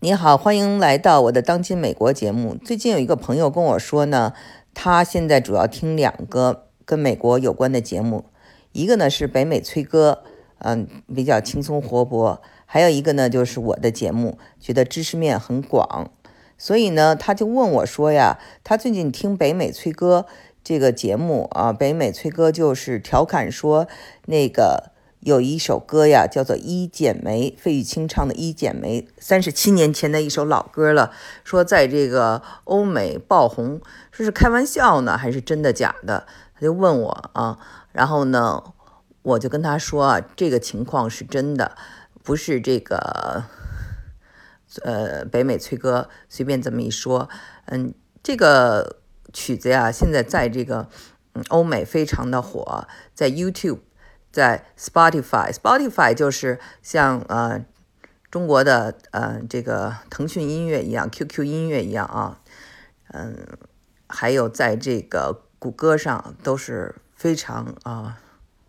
你好，欢迎来到我的当今美国节目。最近有一个朋友跟我说呢，他现在主要听两个跟美国有关的节目，一个呢是北美崔哥，嗯，比较轻松活泼；还有一个呢就是我的节目，觉得知识面很广。所以呢，他就问我说呀，他最近听北美崔哥这个节目啊，北美崔哥就是调侃说那个。有一首歌呀，叫做《一剪梅》，费玉清唱的《一剪梅》，三十七年前的一首老歌了。说在这个欧美爆红，说是开玩笑呢，还是真的假的？他就问我啊，然后呢，我就跟他说啊，这个情况是真的，不是这个，呃，北美崔哥随便这么一说。嗯，这个曲子呀，现在在这个欧美非常的火，在 YouTube。在 Spotify，Spotify 就是像呃中国的呃这个腾讯音乐一样，QQ 音乐一样啊，嗯，还有在这个谷歌上都是非常啊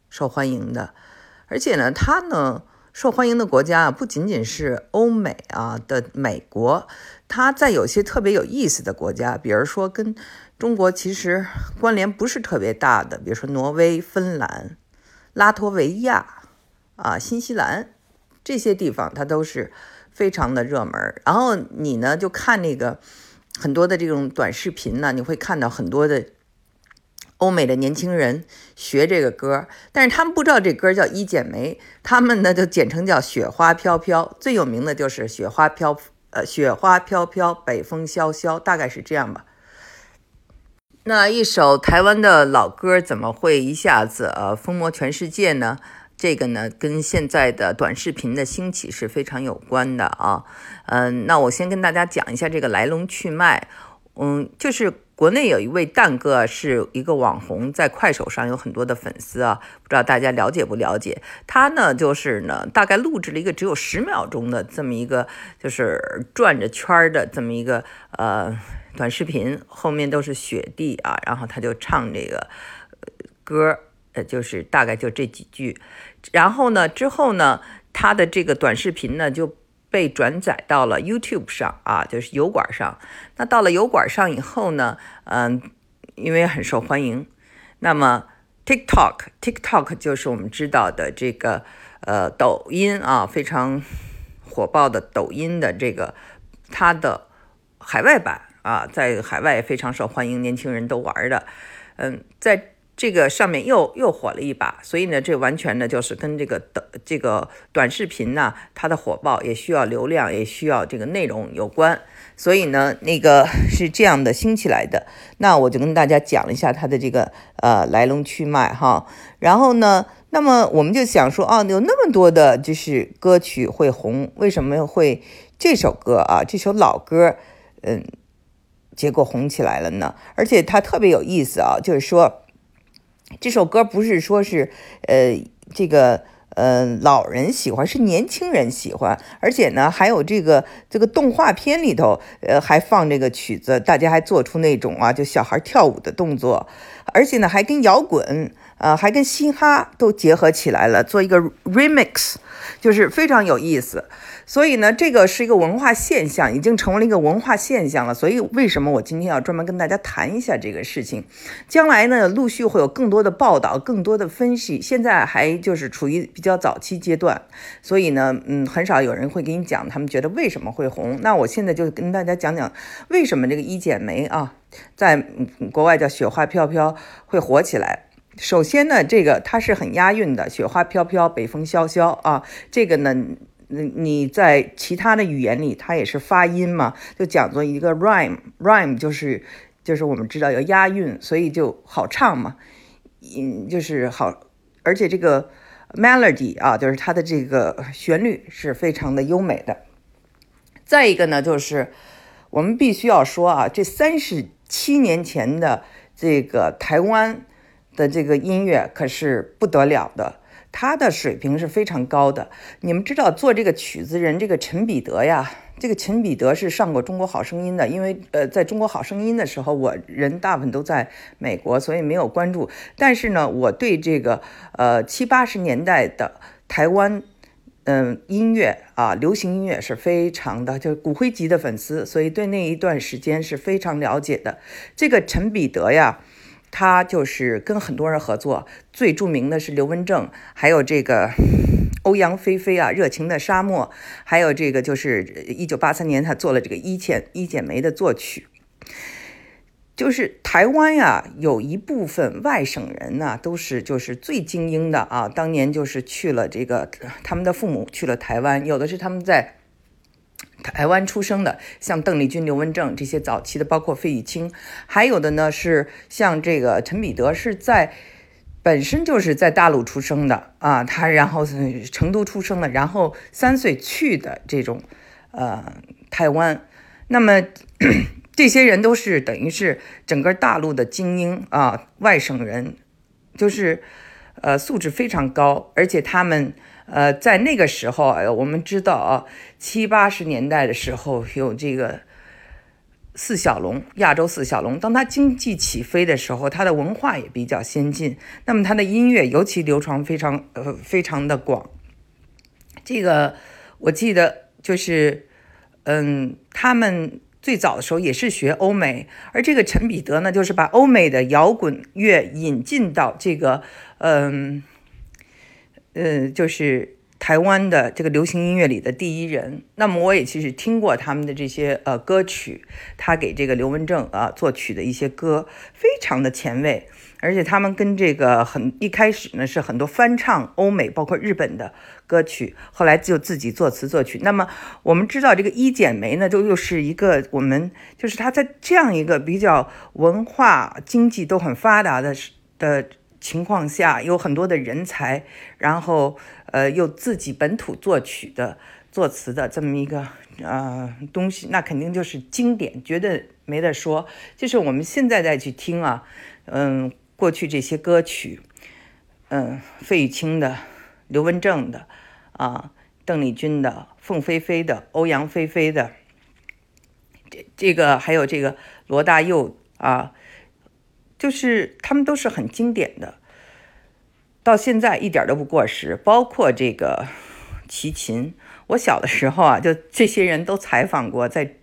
受欢迎的，而且呢，它呢受欢迎的国家啊不仅仅是欧美啊的美国，它在有些特别有意思的国家，比如说跟中国其实关联不是特别大的，比如说挪威、芬兰。拉脱维亚啊，新西兰这些地方，它都是非常的热门。然后你呢，就看那个很多的这种短视频呢，你会看到很多的欧美的年轻人学这个歌，但是他们不知道这歌叫《一剪梅》，他们呢就简称叫《雪花飘飘》。最有名的就是《雪花飘》，呃，《雪花飘飘》，北风萧萧，大概是这样吧。那一首台湾的老歌怎么会一下子呃风魔全世界呢？这个呢跟现在的短视频的兴起是非常有关的啊。嗯，那我先跟大家讲一下这个来龙去脉。嗯，就是国内有一位蛋哥是一个网红，在快手上有很多的粉丝啊，不知道大家了解不了解？他呢就是呢大概录制了一个只有十秒钟的这么一个就是转着圈儿的这么一个呃。短视频后面都是雪地啊，然后他就唱这个歌，呃，就是大概就这几句。然后呢，之后呢，他的这个短视频呢就被转载到了 YouTube 上啊，就是油管上。那到了油管上以后呢，嗯，因为很受欢迎，那么 TikTok，TikTok 就是我们知道的这个呃抖音啊，非常火爆的抖音的这个它的海外版。啊，在海外非常受欢迎，年轻人都玩的，嗯，在这个上面又又火了一把，所以呢，这完全呢就是跟这个的这个短视频呢，它的火爆也需要流量，也需要这个内容有关，所以呢，那个是这样的兴起来的。那我就跟大家讲一下它的这个呃来龙去脉哈。然后呢，那么我们就想说，啊，有那么多的就是歌曲会红，为什么会这首歌啊，这首老歌，嗯。结果红起来了呢，而且它特别有意思啊，就是说这首歌不是说是呃这个呃老人喜欢，是年轻人喜欢，而且呢还有这个这个动画片里头呃还放这个曲子，大家还做出那种啊就小孩跳舞的动作，而且呢还跟摇滚呃还跟嘻哈都结合起来了，做一个 remix，就是非常有意思。所以呢，这个是一个文化现象，已经成为了一个文化现象了。所以为什么我今天要专门跟大家谈一下这个事情？将来呢，陆续会有更多的报道，更多的分析。现在还就是处于比较较早期阶段，所以呢，嗯，很少有人会给你讲他们觉得为什么会红。那我现在就跟大家讲讲为什么这个一剪梅啊，在国外叫雪花飘飘会火起来。首先呢，这个它是很押韵的，雪花飘飘，北风萧萧啊，这个呢。你你在其他的语言里，它也是发音嘛，就讲作一个 rhyme，rhyme 就是就是我们知道要押韵，所以就好唱嘛，嗯，就是好，而且这个 melody 啊，就是它的这个旋律是非常的优美的。再一个呢，就是我们必须要说啊，这三十七年前的这个台湾的这个音乐可是不得了的。它的水平是非常高的。你们知道做这个曲子人，这个陈彼得呀，这个陈彼得是上过《中国好声音》的。因为呃，在中国好声音的时候，我人大部分都在美国，所以没有关注。但是呢，我对这个呃七八十年代的台湾嗯，音乐啊，流行音乐是非常的，就是骨灰级的粉丝，所以对那一段时间是非常了解的。这个陈彼得呀，他就是跟很多人合作，最著名的是刘文正，还有这个欧阳菲菲啊，《热情的沙漠》，还有这个就是一九八三年他做了这个《一剪一剪梅》的作曲。就是台湾呀，有一部分外省人呢，都是就是最精英的啊。当年就是去了这个，他们的父母去了台湾，有的是他们在台湾出生的，像邓丽君、刘文正这些早期的，包括费玉清，还有的呢是像这个陈彼得是在本身就是在大陆出生的啊，他然后成都出生的，然后三岁去的这种呃台湾，那么。这些人都是等于是整个大陆的精英啊，外省人，就是，呃，素质非常高，而且他们，呃，在那个时候，我们知道啊，七八十年代的时候有这个四小龙，亚洲四小龙，当他经济起飞的时候，他的文化也比较先进，那么他的音乐尤其流传非常，呃，非常的广。这个我记得就是，嗯，他们。最早的时候也是学欧美，而这个陈彼得呢，就是把欧美的摇滚乐引进到这个，嗯，呃，就是台湾的这个流行音乐里的第一人。那么我也其实听过他们的这些呃歌曲，他给这个刘文正啊作曲的一些歌，非常的前卫。而且他们跟这个很一开始呢是很多翻唱欧美，包括日本的歌曲，后来就自己作词作曲。那么我们知道这个一剪梅呢，就又是一个我们就是他在这样一个比较文化经济都很发达的的情况下，有很多的人才，然后呃又自己本土作曲的作词的这么一个呃东西，那肯定就是经典，绝对没得说。就是我们现在再去听啊，嗯。过去这些歌曲，嗯，费玉清的、刘文正的，啊，邓丽君的、凤飞飞的、欧阳菲菲的，这这个还有这个罗大佑啊，就是他们都是很经典的，到现在一点都不过时。包括这个齐秦，我小的时候啊，就这些人都采访过，在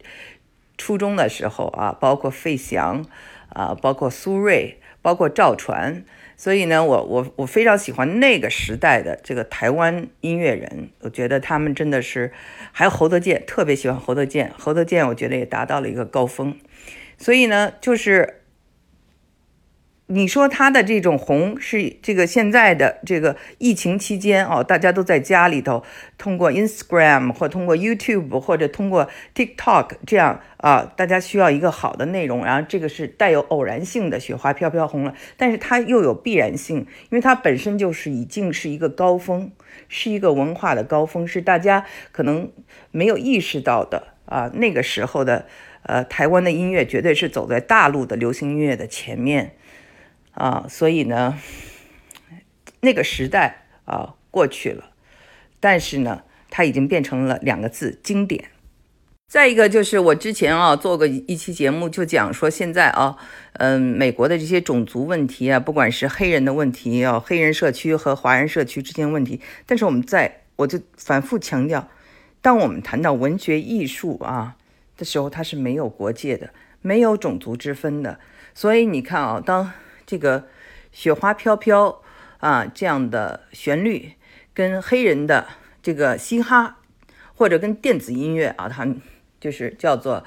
初中的时候啊，包括费翔啊，包括苏芮。包括赵传，所以呢，我我我非常喜欢那个时代的这个台湾音乐人，我觉得他们真的是，还有侯德健，特别喜欢侯德健，侯德健我觉得也达到了一个高峰，所以呢，就是。你说他的这种红是这个现在的这个疫情期间哦，大家都在家里头，通过 Instagram 或通过 YouTube 或者通过 TikTok 这样啊，大家需要一个好的内容，然后这个是带有偶然性的，雪花飘飘红了，但是它又有必然性，因为它本身就是已经是一个高峰，是一个文化的高峰，是大家可能没有意识到的啊。那个时候的呃，台湾的音乐绝对是走在大陆的流行音乐的前面。啊，所以呢，那个时代啊过去了，但是呢，它已经变成了两个字——经典。再一个就是我之前啊做过一期节目，就讲说现在啊，嗯，美国的这些种族问题啊，不管是黑人的问题啊，黑人社区和华人社区之间问题，但是我们在我就反复强调，当我们谈到文学艺术啊的时候，它是没有国界的，没有种族之分的。所以你看啊，当这个雪花飘飘啊，这样的旋律跟黑人的这个嘻哈，或者跟电子音乐啊，它就是叫做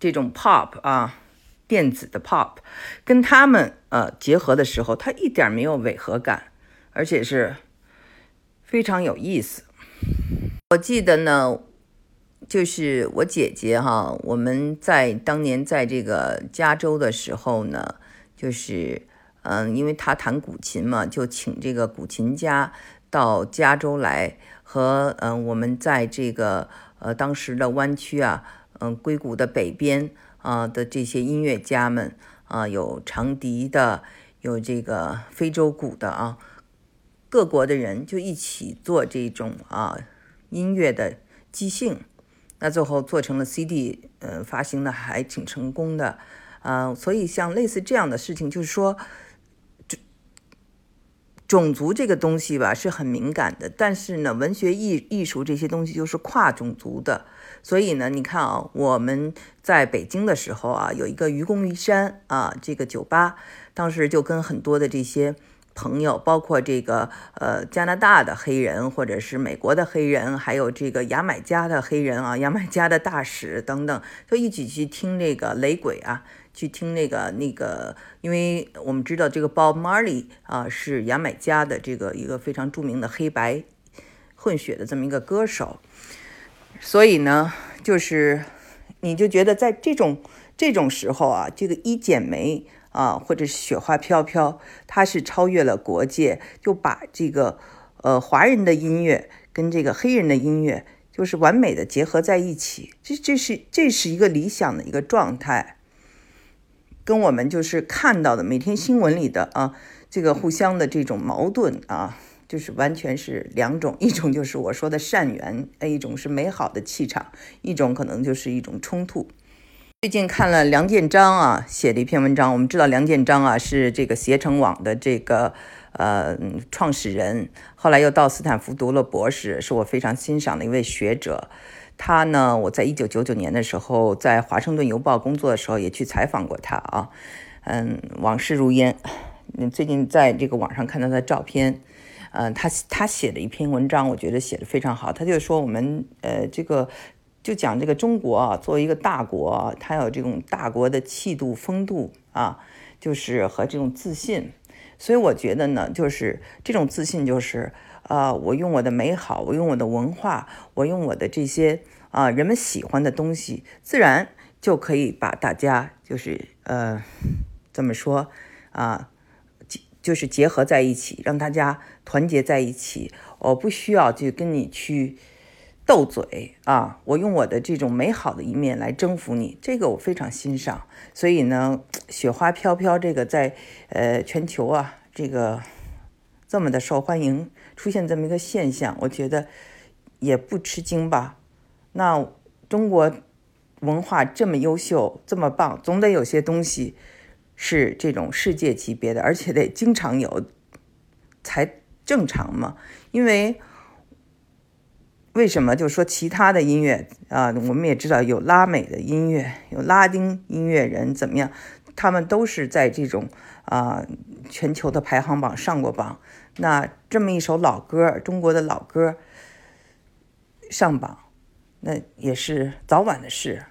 这种 pop 啊，电子的 pop，跟他们呃结合的时候，它一点没有违和感，而且是非常有意思。我记得呢，就是我姐姐哈，我们在当年在这个加州的时候呢，就是。嗯，因为他弹古琴嘛，就请这个古琴家到加州来，和嗯我们在这个呃当时的湾区啊，嗯硅谷的北边啊的这些音乐家们啊，有长笛的，有这个非洲鼓的啊，各国的人就一起做这种啊音乐的即兴，那最后做成了 CD，嗯发行的还挺成功的啊，所以像类似这样的事情，就是说。种族这个东西吧是很敏感的，但是呢，文学艺艺术这些东西就是跨种族的。所以呢，你看啊，我们在北京的时候啊，有一个愚公移山啊，这个酒吧，当时就跟很多的这些朋友，包括这个呃加拿大的黑人，或者是美国的黑人，还有这个牙买加的黑人啊，牙买加的大使等等，就一起去听这个雷鬼啊，去听那个那个，因为我们知道这个 Bob Marley 啊是牙买加的这个一个非常著名的黑白混血的这么一个歌手。所以呢，就是你就觉得在这种这种时候啊，这个一剪梅啊，或者是雪花飘飘，它是超越了国界，就把这个呃华人的音乐跟这个黑人的音乐就是完美的结合在一起。这这是这是一个理想的一个状态，跟我们就是看到的每天新闻里的啊，这个互相的这种矛盾啊。就是完全是两种，一种就是我说的善缘，一种是美好的气场，一种可能就是一种冲突。最近看了梁建章啊写的一篇文章，我们知道梁建章啊是这个携程网的这个呃创始人，后来又到斯坦福读了博士，是我非常欣赏的一位学者。他呢，我在一九九九年的时候在华盛顿邮报工作的时候也去采访过他啊，嗯，往事如烟。最近在这个网上看到他的照片。嗯，他他写的一篇文章，我觉得写的非常好。他就说我们呃，这个就讲这个中国啊，作为一个大国，它有这种大国的气度、风度啊，就是和这种自信。所以我觉得呢，就是这种自信，就是啊，我用我的美好，我用我的文化，我用我的这些啊人们喜欢的东西，自然就可以把大家就是呃怎么说啊？就是结合在一起，让大家团结在一起。我不需要去跟你去斗嘴啊！我用我的这种美好的一面来征服你，这个我非常欣赏。所以呢，雪花飘飘这个在呃全球啊，这个这么的受欢迎，出现这么一个现象，我觉得也不吃惊吧？那中国文化这么优秀，这么棒，总得有些东西。是这种世界级别的，而且得经常有才正常嘛？因为为什么？就说其他的音乐啊，我们也知道有拉美的音乐，有拉丁音乐人怎么样？他们都是在这种啊全球的排行榜上过榜。那这么一首老歌，中国的老歌上榜，那也是早晚的事。